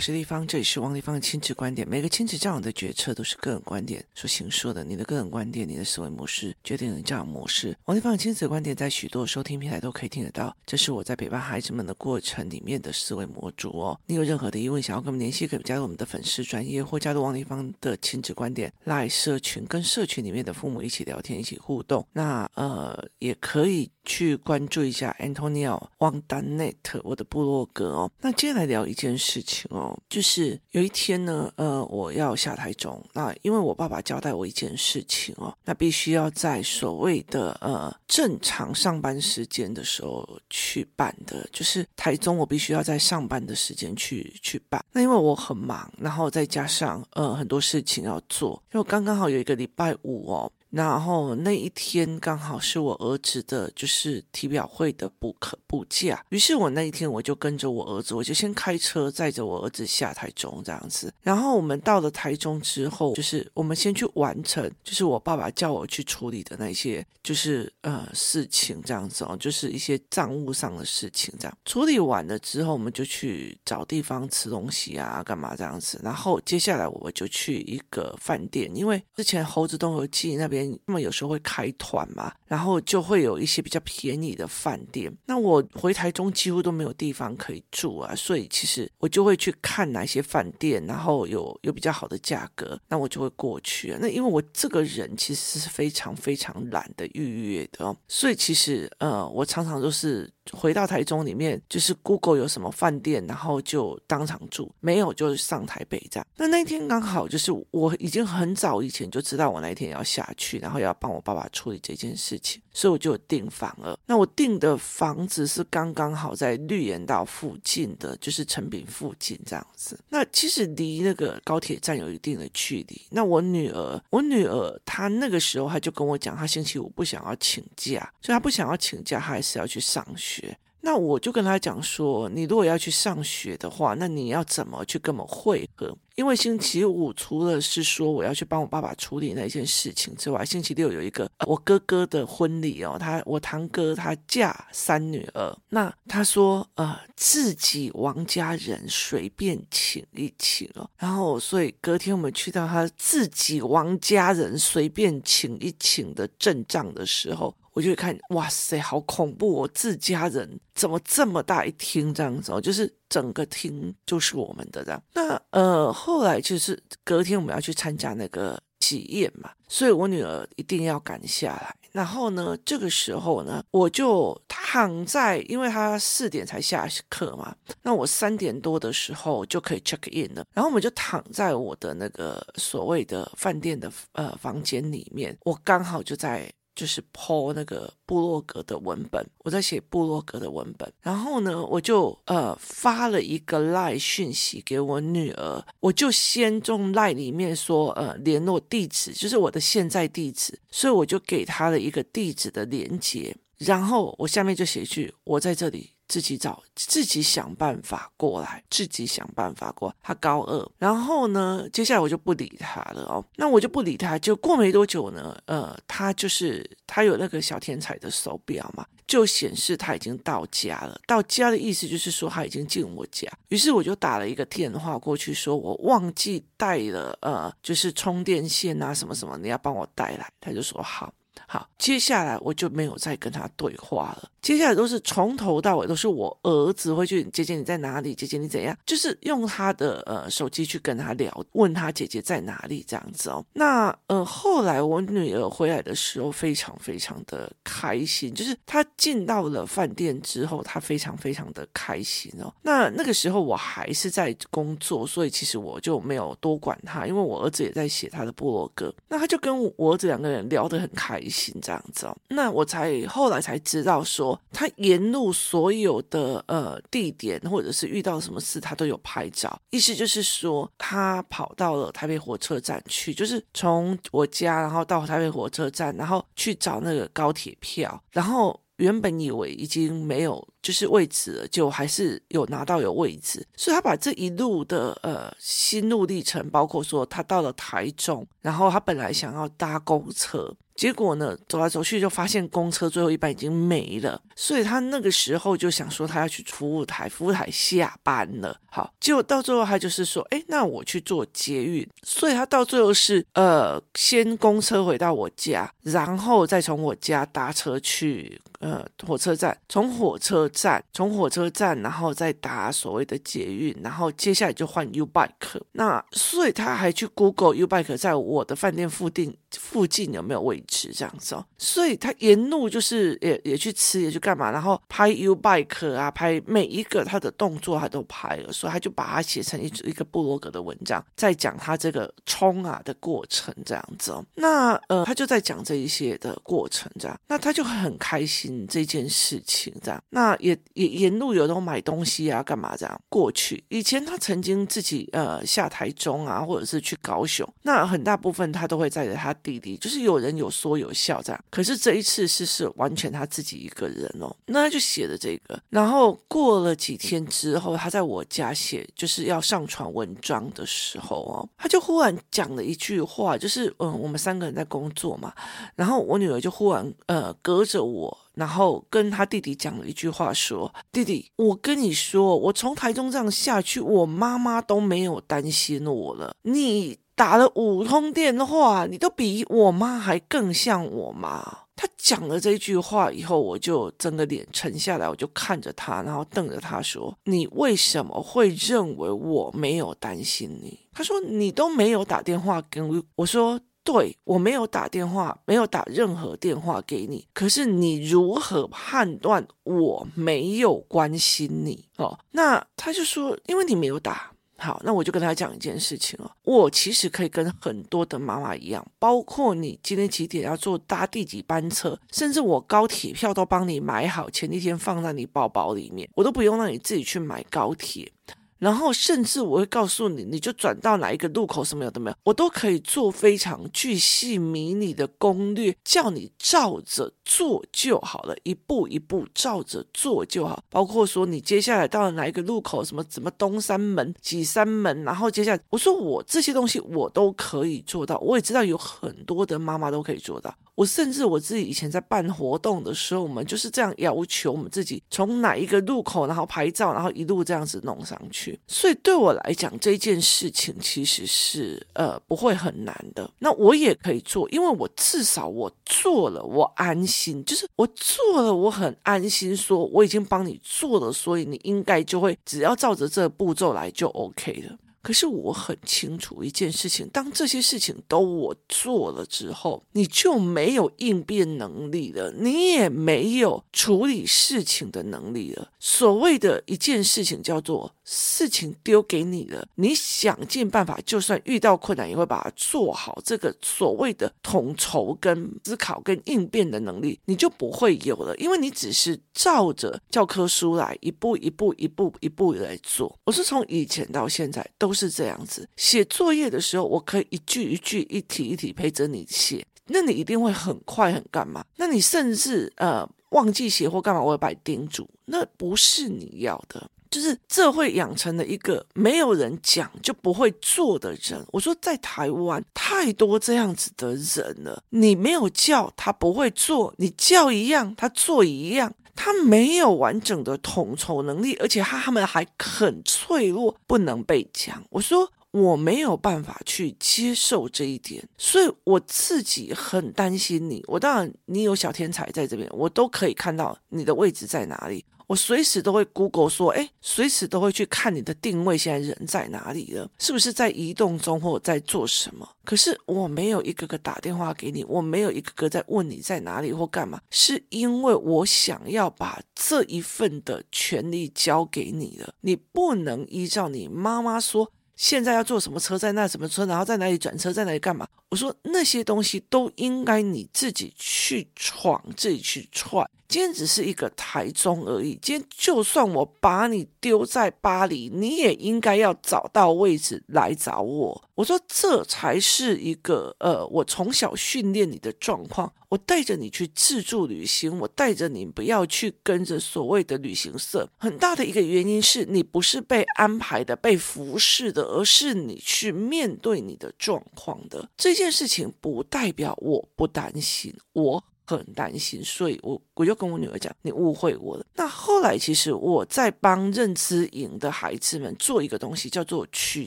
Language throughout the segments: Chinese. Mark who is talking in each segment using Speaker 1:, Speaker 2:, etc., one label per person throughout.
Speaker 1: 我是丽芳，这里是王丽芳的亲子观点。每个亲子教养的决策都是个人观点所形塑的，你的个人观点，你的思维模式决定你教养模式。王丽芳的亲子观点在许多收听平台都可以听得到，这是我在陪伴孩子们的过程里面的思维模组哦。你有任何的疑问想要跟我们联系，可以加入我们的粉丝专业或加入王丽芳的亲子观点拉社群，跟社群里面的父母一起聊天，一起互动。那呃，也可以去关注一下 Antonio Wang Danet 我的部落格哦。那接下来聊一件事情。哦，就是有一天呢，呃，我要下台中，那因为我爸爸交代我一件事情哦，那必须要在所谓的呃正常上班时间的时候去办的，就是台中我必须要在上班的时间去去办。那因为我很忙，然后再加上呃很多事情要做，因为刚刚好有一个礼拜五哦。然后那一天刚好是我儿子的，就是体表会的补课补假，于是我那一天我就跟着我儿子，我就先开车载着我儿子下台中这样子。然后我们到了台中之后，就是我们先去完成，就是我爸爸叫我去处理的那些，就是呃事情这样子哦，就是一些账务上的事情这样。处理完了之后，我们就去找地方吃东西啊，干嘛这样子。然后接下来我就去一个饭店，因为之前猴子东游记那边。那么有时候会开团嘛，然后就会有一些比较便宜的饭店。那我回台中几乎都没有地方可以住啊，所以其实我就会去看哪些饭店，然后有有比较好的价格，那我就会过去啊。那因为我这个人其实是非常非常懒得预约的，所以其实呃，我常常都是。回到台中里面，就是 Google 有什么饭店，然后就当场住，没有就上台北站。那那天刚好就是我已经很早以前就知道我那一天要下去，然后要帮我爸爸处理这件事情，所以我就订房了。那我订的房子是刚刚好在绿园道附近的，就是诚品附近这样子。那其实离那个高铁站有一定的距离。那我女儿，我女儿她那个时候她就跟我讲，她星期五不想要请假，所以她不想要请假，她还是要去上学。那我就跟他讲说，你如果要去上学的话，那你要怎么去跟我们会合？因为星期五除了是说我要去帮我爸爸处理那件事情之外，星期六有一个我哥哥的婚礼哦，他我堂哥他嫁三女儿，那他说呃自己王家人随便请一请哦，然后所以隔天我们去到他自己王家人随便请一请的阵仗的时候。我就会看，哇塞，好恐怖哦！我自家人怎么这么大一厅这样子哦？就是整个厅就是我们的这样。那呃，后来就是隔天我们要去参加那个喜宴嘛，所以我女儿一定要赶下来。然后呢，这个时候呢，我就躺在，因为她四点才下课嘛，那我三点多的时候就可以 check in 了。然后我们就躺在我的那个所谓的饭店的呃房间里面，我刚好就在。就是 po 那个布洛格的文本，我在写布洛格的文本，然后呢，我就呃发了一个 LINE 讯息给我女儿，我就先从 LINE 里面说呃联络地址，就是我的现在地址，所以我就给她了一个地址的连接，然后我下面就写一句我在这里。自己找，自己想办法过来，自己想办法过。他高二，然后呢，接下来我就不理他了哦。那我就不理他，就过没多久呢，呃，他就是他有那个小天才的手表嘛，就显示他已经到家了。到家的意思就是说他已经进我家。于是我就打了一个电话过去，说我忘记带了，呃，就是充电线啊，什么什么，你要帮我带来。他就说好。好，接下来我就没有再跟他对话了。接下来都是从头到尾都是我儿子会去，姐姐你在哪里？姐姐你怎样？就是用他的呃手机去跟他聊，问他姐姐在哪里这样子哦。那呃后来我女儿回来的时候非常非常的开心，就是她进到了饭店之后，她非常非常的开心哦。那那个时候我还是在工作，所以其实我就没有多管他，因为我儿子也在写他的部落格。那他就跟我儿子两个人聊得很开心这样子。那我才后来才知道说。他沿路所有的呃地点，或者是遇到什么事，他都有拍照。意思就是说，他跑到了台北火车站去，就是从我家，然后到台北火车站，然后去找那个高铁票。然后原本以为已经没有就是位置了，就还是有拿到有位置。所以他把这一路的呃心路历程，包括说他到了台中，然后他本来想要搭公车。结果呢，走来走去就发现公车最后一班已经没了，所以他那个时候就想说他要去服务台，服务台下班了。好，结果到最后他就是说，哎，那我去坐捷运，所以他到最后是呃，先公车回到我家，然后再从我家搭车去。呃，火车站，从火车站，从火车站，然后再搭所谓的捷运，然后接下来就换 U Bike。那所以他还去 Google U Bike 在我的饭店附近附近有没有位置这样子哦。所以他沿路就是也也去吃，也去干嘛，然后拍 U Bike 啊，拍每一个他的动作他都拍了，所以他就把它写成一一个布罗格的文章，在讲他这个冲啊的过程这样子哦。那呃，他就在讲这一些的过程这样，那他就很开心。嗯，这件事情这样，那也也沿路有都买东西啊，干嘛这样过去？以前他曾经自己呃下台中啊，或者是去高雄，那很大部分他都会载着他弟弟，就是有人有说有笑这样。可是这一次是是完全他自己一个人哦，那他就写了这个。然后过了几天之后，他在我家写就是要上传文章的时候哦，他就忽然讲了一句话，就是嗯，我们三个人在工作嘛，然后我女儿就忽然呃隔着我。然后跟他弟弟讲了一句话，说：“弟弟，我跟你说，我从台中这样下去，我妈妈都没有担心我了。你打了五通电话，你都比我妈还更像我妈。”他讲了这句话以后，我就整个脸沉下来，我就看着他，然后瞪着他说：“你为什么会认为我没有担心你？”他说：“你都没有打电话跟我。”我说。对，我没有打电话，没有打任何电话给你。可是你如何判断我没有关心你？哦，那他就说，因为你没有打。好，那我就跟他讲一件事情哦，我其实可以跟很多的妈妈一样，包括你今天几点要坐搭第几班车，甚至我高铁票都帮你买好，前一天放在你包包里面，我都不用让你自己去买高铁。然后甚至我会告诉你，你就转到哪一个路口，什么有的没有，我都可以做非常巨细迷你的攻略，叫你照着做就好了，一步一步照着做就好。包括说你接下来到了哪一个路口，什么什么东三门、几三门，然后接下来我说我这些东西我都可以做到，我也知道有很多的妈妈都可以做到。我甚至我自己以前在办活动的时候，我们就是这样要求我们自己，从哪一个路口，然后拍照，然后一路这样子弄上去。所以对我来讲，这件事情其实是呃不会很难的。那我也可以做，因为我至少我做了，我安心，就是我做了，我很安心，说我已经帮你做了，所以你应该就会只要照着这个步骤来就 OK 了。可是我很清楚一件事情，当这些事情都我做了之后，你就没有应变能力了，你也没有处理事情的能力了。所谓的一件事情叫做事情丢给你了，你想尽办法，就算遇到困难也会把它做好。这个所谓的统筹跟思考跟应变的能力，你就不会有了，因为你只是照着教科书来一步一步一步一步来做。我是从以前到现在都。是这样子，写作业的时候，我可以一句一句、一题一题陪着你写，那你一定会很快很干嘛？那你甚至呃忘记写或干嘛，我会把你叮嘱，那不是你要的，就是这会养成了一个没有人讲就不会做的人。我说在台湾太多这样子的人了，你没有叫他不会做，你叫一样他做一样。他没有完整的统筹能力，而且他他们还很脆弱，不能被讲。我说我没有办法去接受这一点，所以我自己很担心你。我当然，你有小天才在这边，我都可以看到你的位置在哪里。我随时都会 Google 说，哎，随时都会去看你的定位，现在人在哪里了？是不是在移动中或在做什么？可是我没有一个个打电话给你，我没有一个个在问你在哪里或干嘛，是因为我想要把这一份的权利交给你了。你不能依照你妈妈说。现在要坐什么车，在那什么车，然后在哪里转车，在哪里干嘛？我说那些东西都应该你自己去闯，自己去踹，今天只是一个台中而已。今天就算我把你丢在巴黎，你也应该要找到位置来找我。我说这才是一个呃，我从小训练你的状况。我带着你去自助旅行，我带着你不要去跟着所谓的旅行社。很大的一个原因是你不是被安排的、被服侍的，而是你去面对你的状况的。这件事情不代表我不担心我。很担心，所以我我就跟我女儿讲，你误会我了。那后来其实我在帮认知营的孩子们做一个东西，叫做取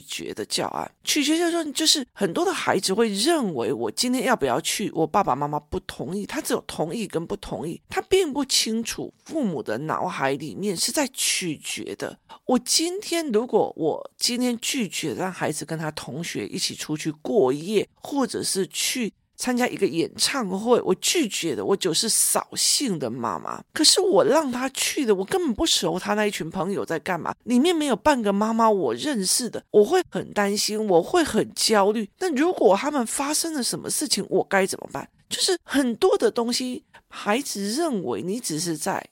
Speaker 1: 决的教案。取决就是说，就是很多的孩子会认为我今天要不要去，我爸爸妈妈不同意，他只有同意跟不同意，他并不清楚父母的脑海里面是在取决的。我今天如果我今天拒绝让孩子跟他同学一起出去过夜，或者是去。参加一个演唱会，我拒绝的，我就是扫兴的妈妈。可是我让他去的，我根本不熟他那一群朋友在干嘛，里面没有半个妈妈我认识的，我会很担心，我会很焦虑。那如果他们发生了什么事情，我该怎么办？就是很多的东西，孩子认为你只是在。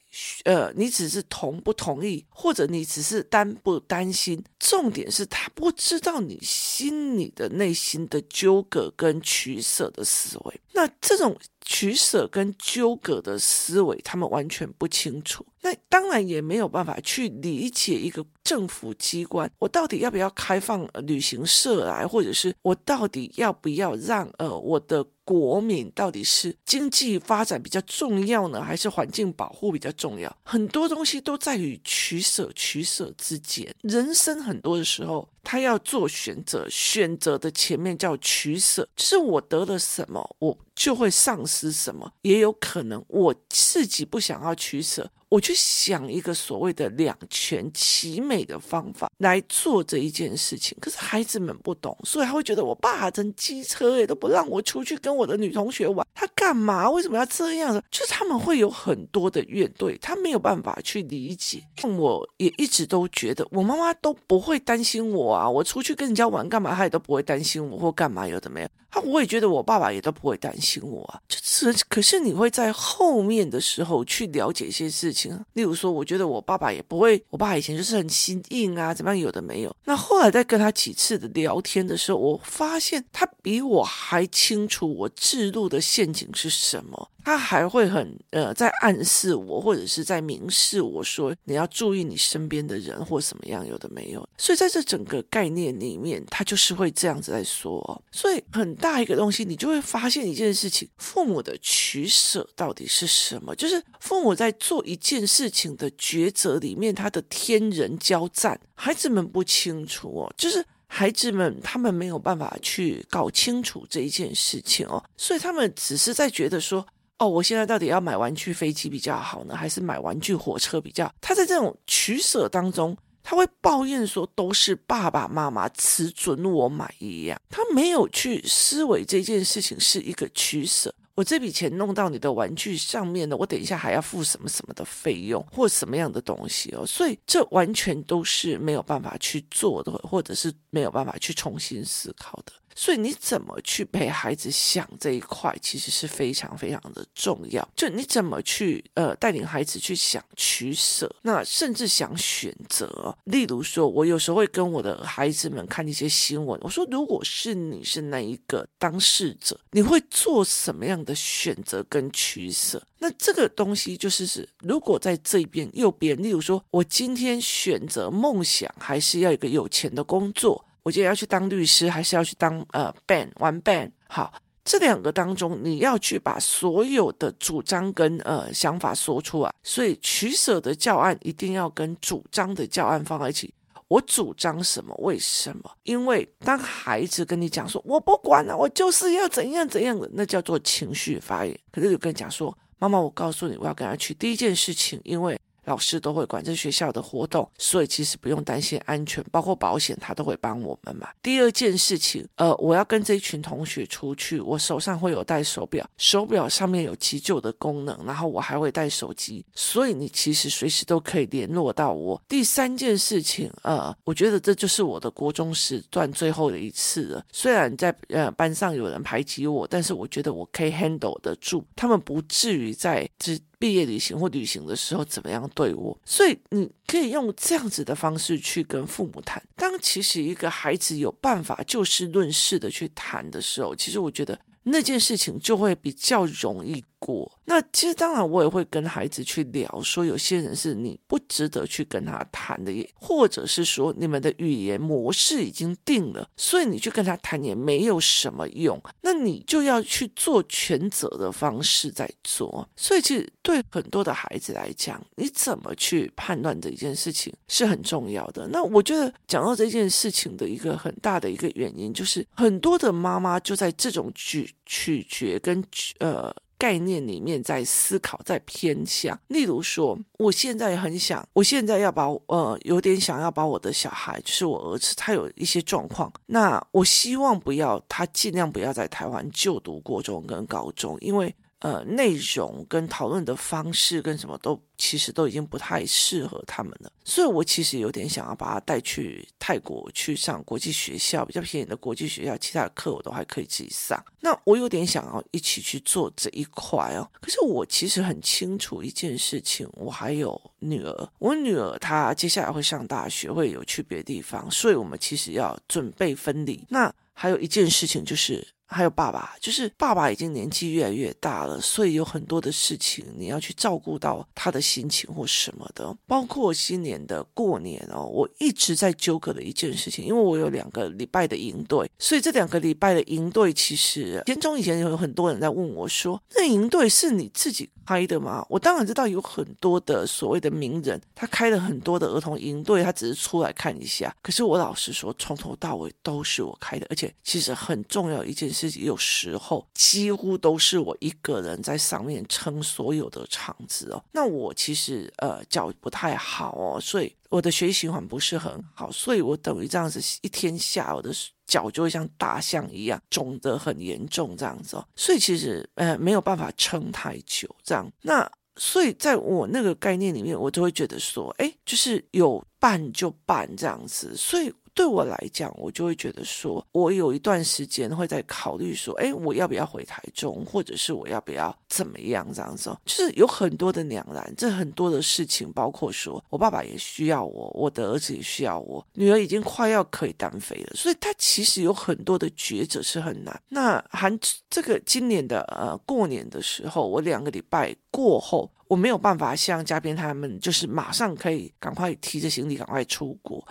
Speaker 1: 呃，你只是同不同意，或者你只是担不担心，重点是他不知道你心里的内心的纠葛跟取舍的思维。那这种取舍跟纠葛的思维，他们完全不清楚。那当然也没有办法去理解一个政府机关，我到底要不要开放旅行社来，或者是我到底要不要让呃我的国民到底是经济发展比较重要呢，还是环境保护比较重要？很多东西都在于取舍，取舍之间。人生很多的时候，他要做选择，选择的前面叫取舍，是我得了什么，我就会丧失什么，也有可能我自己不想要取舍。我去想一个所谓的两全其美的方法来做这一件事情，可是孩子们不懂，所以他会觉得我爸真机车也都不让我出去跟我的女同学玩，他干嘛？为什么要这样呢？就是他们会有很多的怨怼，他没有办法去理解。我也一直都觉得我妈妈都不会担心我啊，我出去跟人家玩干嘛，她也都不会担心我或干嘛，有的没有。他我也觉得我爸爸也都不会担心我啊，就是可是你会在后面的时候去了解一些事情，例如说，我觉得我爸爸也不会，我爸以前就是很心硬啊，怎么样有的没有。那后来在跟他几次的聊天的时候，我发现他比我还清楚我制度的陷阱是什么。他还会很呃，在暗示我，或者是在明示我说，你要注意你身边的人或什么样，有的没有。所以在这整个概念里面，他就是会这样子在说。所以很大一个东西，你就会发现一件事情：父母的取舍到底是什么？就是父母在做一件事情的抉择里面，他的天人交战，孩子们不清楚哦，就是。孩子们，他们没有办法去搞清楚这一件事情哦，所以他们只是在觉得说，哦，我现在到底要买玩具飞机比较好呢，还是买玩具火车比较？他在这种取舍当中，他会抱怨说，都是爸爸妈妈只准我买一样，他没有去思维这件事情是一个取舍。我这笔钱弄到你的玩具上面了，我等一下还要付什么什么的费用或什么样的东西哦，所以这完全都是没有办法去做的，或者是没有办法去重新思考的。所以你怎么去陪孩子想这一块，其实是非常非常的重要。就你怎么去呃带领孩子去想取舍，那甚至想选择。例如说，我有时候会跟我的孩子们看一些新闻，我说，如果是你是那一个当事者，你会做什么样的选择跟取舍？那这个东西就是是，如果在这边右边，例如说我今天选择梦想，还是要一个有钱的工作。我今天要去当律师，还是要去当呃 band 玩 band？好，这两个当中，你要去把所有的主张跟呃想法说出来。所以取舍的教案一定要跟主张的教案放在一起。我主张什么？为什么？因为当孩子跟你讲说“我不管了，我就是要怎样怎样的”，那叫做情绪发言。可是就跟你讲说：“妈妈，我告诉你，我要跟他去第一件事情，因为。”老师都会管这学校的活动，所以其实不用担心安全，包括保险他都会帮我们嘛。第二件事情，呃，我要跟这一群同学出去，我手上会有带手表，手表上面有急救的功能，然后我还会带手机，所以你其实随时都可以联络到我。第三件事情，呃，我觉得这就是我的国中时段最后的一次了。虽然在呃班上有人排挤我，但是我觉得我可以 handle 得住，他们不至于在这。毕业旅行或旅行的时候怎么样对我。所以你可以用这样子的方式去跟父母谈。当其实一个孩子有办法就事论事的去谈的时候，其实我觉得那件事情就会比较容易过。那其实当然，我也会跟孩子去聊，说有些人是你不值得去跟他谈的，也或者是说你们的语言模式已经定了，所以你去跟他谈也没有什么用。那你就要去做全责的方式在做。所以其实对很多的孩子来讲，你怎么去判断这一件事情是很重要的。那我觉得讲到这件事情的一个很大的一个原因，就是很多的妈妈就在这种取取决跟呃。概念里面在思考，在偏向。例如说，我现在很想，我现在要把呃，有点想要把我的小孩，就是我儿子，他有一些状况，那我希望不要他尽量不要在台湾就读国中跟高中，因为。呃，内容跟讨论的方式跟什么都其实都已经不太适合他们了，所以我其实有点想要把他带去泰国去上国际学校，比较便宜的国际学校，其他的课我都还可以自己上。那我有点想要一起去做这一块哦。可是我其实很清楚一件事情，我还有女儿，我女儿她接下来会上大学，会有去别的地方，所以我们其实要准备分离。那还有一件事情就是。还有爸爸，就是爸爸已经年纪越来越大了，所以有很多的事情你要去照顾到他的心情或什么的。包括新年的过年哦，我一直在纠葛的一件事情，因为我有两个礼拜的营队，所以这两个礼拜的营队，其实年终以前有很多人在问我说：“那营队是你自己开的吗？”我当然知道有很多的所谓的名人，他开了很多的儿童营队，他只是出来看一下。可是我老实说，从头到尾都是我开的，而且其实很重要一件事。自己有时候几乎都是我一个人在上面撑所有的场子哦。那我其实呃脚不太好哦，所以我的血液循环不是很好，所以我等于这样子一天下，我的脚就会像大象一样肿得很严重这样子哦。所以其实呃没有办法撑太久这样。那所以在我那个概念里面，我就会觉得说，哎，就是有办就办这样子，所以。对我来讲，我就会觉得说，我有一段时间会在考虑说，哎，我要不要回台中，或者是我要不要怎么样这样子，就是有很多的两难。这很多的事情，包括说我爸爸也需要我，我的儿子也需要我，女儿已经快要可以单飞了，所以他其实有很多的抉择是很难。那含这个今年的呃过年的时候，我两个礼拜过后，我没有办法像嘉宾他们，就是马上可以赶快提着行李赶快出国。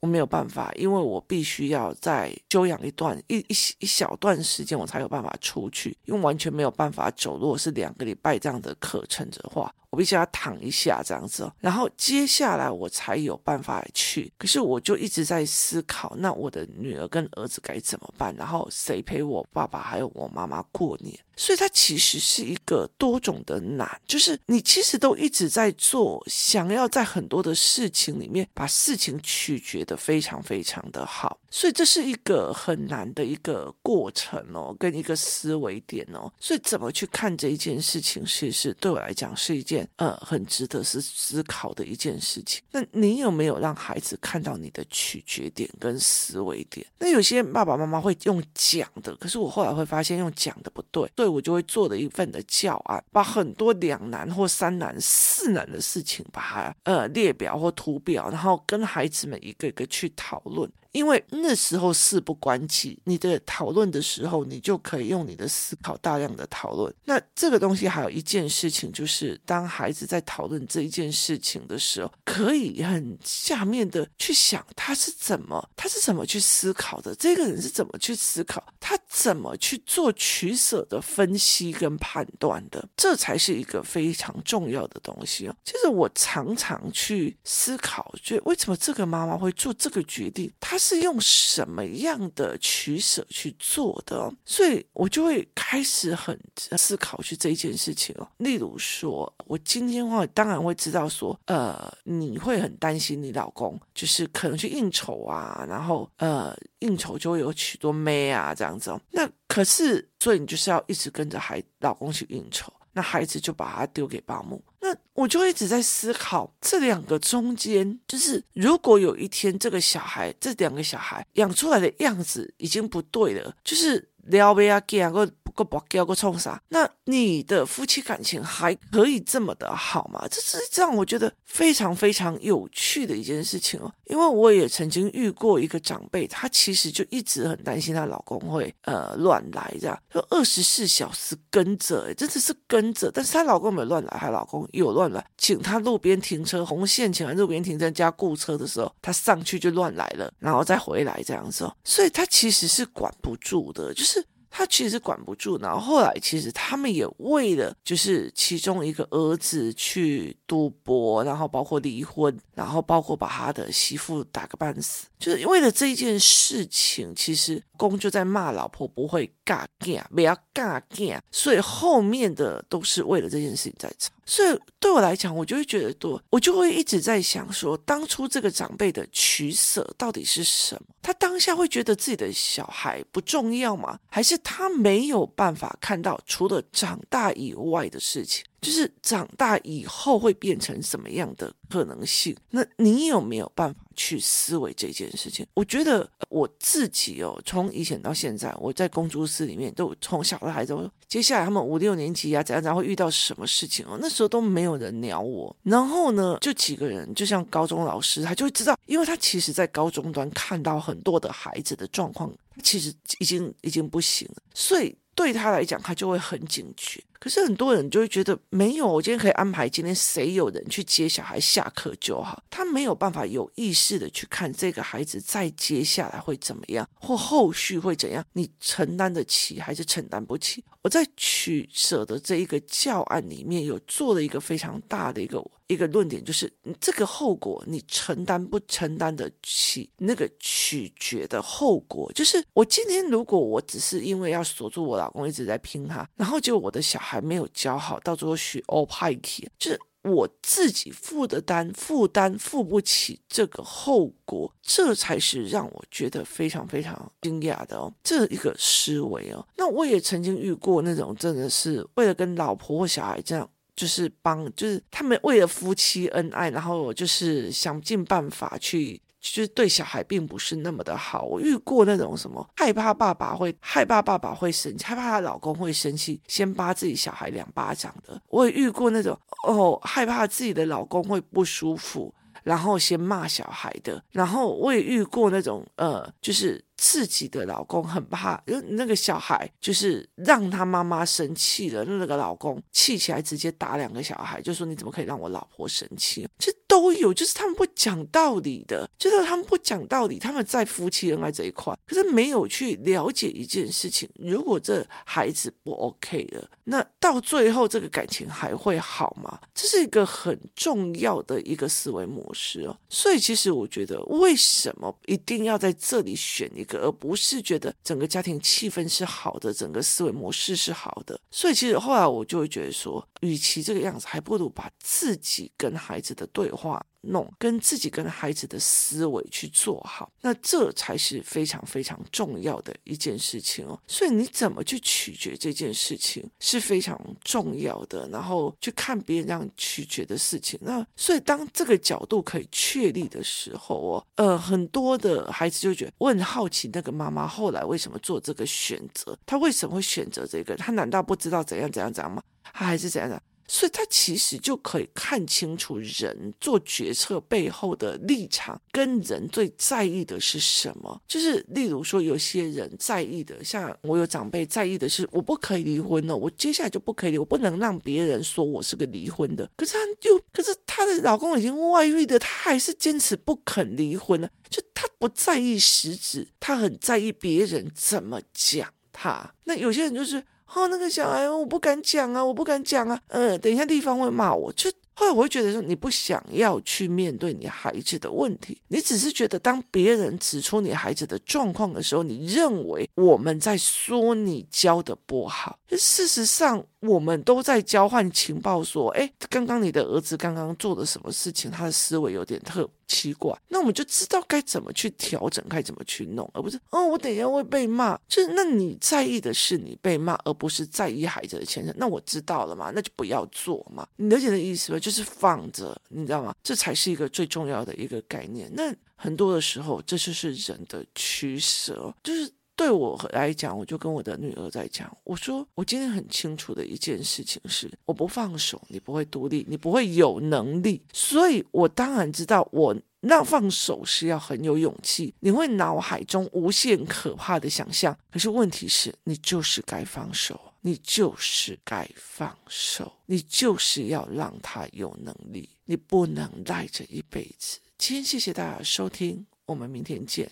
Speaker 1: 我没有办法，因为我必须要再休养一段一一一小段时间，我才有办法出去，因为完全没有办法走。如果是两个礼拜这样的课程的话。我必须要躺一下这样子，然后接下来我才有办法去。可是我就一直在思考，那我的女儿跟儿子该怎么办？然后谁陪我爸爸还有我妈妈过年？所以它其实是一个多种的难，就是你其实都一直在做，想要在很多的事情里面把事情取决的非常非常的好。所以这是一个很难的一个过程哦，跟一个思维点哦。所以怎么去看这一件事情，其实对我来讲是一件呃很值得是思考的一件事情。那你有没有让孩子看到你的取决点跟思维点？那有些爸爸妈妈会用讲的，可是我后来会发现用讲的不对，所我就会做的一份的教案，把很多两难或三难、四难的事情，把它呃列表或图表，然后跟孩子们一个一个去讨论。因为那时候事不关己，你的讨论的时候，你就可以用你的思考大量的讨论。那这个东西还有一件事情，就是当孩子在讨论这一件事情的时候，可以很下面的去想他是怎么，他是怎么去思考的，这个人是怎么去思考，他怎么去做取舍的分析跟判断的，这才是一个非常重要的东西哦。其实我常常去思考，就为什么这个妈妈会做这个决定，她是。用什么样的取舍去做的？所以我就会开始很思考去这一件事情哦。例如说，我今天话当然会知道说，呃，你会很担心你老公，就是可能去应酬啊，然后呃，应酬就会有许多妹啊这样子哦。那可是，所以你就是要一直跟着孩老公去应酬。那孩子就把他丢给保姆，那我就一直在思考这两个中间，就是如果有一天这个小孩，这两个小孩养出来的样子已经不对了，就是撩不要给个个不给个冲啥？那你的夫妻感情还可以这么的好吗？这是让，我觉得非常非常有趣的一件事情哦。因为我也曾经遇过一个长辈，她其实就一直很担心她老公会呃乱来，这样就二十四小时跟着，真的是跟着。但是她老公没有乱来，她老公有乱来，请她路边停车，红线请完路边停车加雇车的时候，她上去就乱来了，然后再回来这样子哦。所以她其实是管不住的，就是。他其实管不住，然后后来其实他们也为了就是其中一个儿子去赌博，然后包括离婚，然后包括把他的媳妇打个半死，就是为了这一件事情，其实公就在骂老婆不会尬干，不要尬干，所以后面的都是为了这件事情在吵。所以对我来讲，我就会觉得多，我就会一直在想说，当初这个长辈的取舍到底是什么？他当下会觉得自己的小孩不重要吗？还是他没有办法看到除了长大以外的事情？就是长大以后会变成什么样的可能性？那你有没有办法去思维这件事情？我觉得我自己哦，从以前到现在，我在公诸室里面都从小的孩子，接下来他们五六年级啊，怎样怎样会遇到什么事情哦？那时候都没有人鸟我。然后呢，就几个人，就像高中老师，他就会知道，因为他其实在高中端看到很多的孩子的状况，其实已经已经不行了，所以。对他来讲，他就会很警觉。可是很多人就会觉得，没有，我今天可以安排今天谁有人去接小孩下课就好。他没有办法有意识的去看这个孩子再接下来会怎么样，或后续会怎样，你承担得起还是承担不起？我在取舍的这一个教案里面有做了一个非常大的一个。一个论点就是，这个后果你承担不承担得起？那个取决的后果就是，我今天如果我只是因为要锁住我老公一直在拼他，然后就我的小还没有教好，到最后学欧派克，就是我自己负的担负担负不起这个后果，这才是让我觉得非常非常惊讶的哦，这一个思维哦。那我也曾经遇过那种真的是为了跟老婆或小孩这样。就是帮，就是他们为了夫妻恩爱，然后就是想尽办法去，就是对小孩并不是那么的好。我遇过那种什么害怕爸爸会害怕爸爸会生气，害怕她老公会生气，先扒自己小孩两巴掌的。我也遇过那种哦，害怕自己的老公会不舒服，然后先骂小孩的。然后我也遇过那种呃，就是。自己的老公很怕，因为那个小孩就是让他妈妈生气了，那个老公气起来直接打两个小孩，就说你怎么可以让我老婆生气？这都有，就是他们不讲道理的，就是他们不讲道理，他们在夫妻恩爱这一块，可是没有去了解一件事情：如果这孩子不 OK 了，那到最后这个感情还会好吗？这是一个很重要的一个思维模式哦。所以其实我觉得，为什么一定要在这里选一个？而不是觉得整个家庭气氛是好的，整个思维模式是好的，所以其实后来我就会觉得说，与其这个样子，还不如把自己跟孩子的对话。弄跟自己跟孩子的思维去做好，那这才是非常非常重要的一件事情哦。所以你怎么去取决这件事情是非常重要的，然后去看别人这样取决的事情。那所以当这个角度可以确立的时候哦，呃，很多的孩子就觉得我很好奇，那个妈妈后来为什么做这个选择？她为什么会选择这个？她难道不知道怎样怎样怎样吗？他还是怎样的？所以他其实就可以看清楚人做决策背后的立场，跟人最在意的是什么。就是例如说，有些人在意的，像我有长辈在意的是，我不可以离婚了，我接下来就不可以，我不能让别人说我是个离婚的。可是他就，可是她的老公已经外遇的，她还是坚持不肯离婚呢。就她不在意实质，她很在意别人怎么讲她。那有些人就是。哦，那个小孩，我不敢讲啊，我不敢讲啊。呃，等一下，地方会骂我。就后来我会觉得说，你不想要去面对你孩子的问题，你只是觉得当别人指出你孩子的状况的时候，你认为我们在说你教的不好。事实上，我们都在交换情报，说，哎，刚刚你的儿子刚刚做了什么事情，他的思维有点特奇怪。那我们就知道该怎么去调整，该怎么去弄，而不是，哦，我等一下会被骂。就是，那你在意的是你被骂，而不是在意孩子的前程。那我知道了嘛，那就不要做嘛。你了解的意思吗？就是放着，你知道吗？这才是一个最重要的一个概念。那很多的时候，这就是人的取舍，就是。对我来讲，我就跟我的女儿在讲，我说我今天很清楚的一件事情是，我不放手，你不会独立，你不会有能力。所以我当然知道，我那放手是要很有勇气，你会脑海中无限可怕的想象。可是问题是，你就是该放手，你就是该放手，你就是要让他有能力，你不能赖着一辈子。今天谢谢大家收听，我们明天见。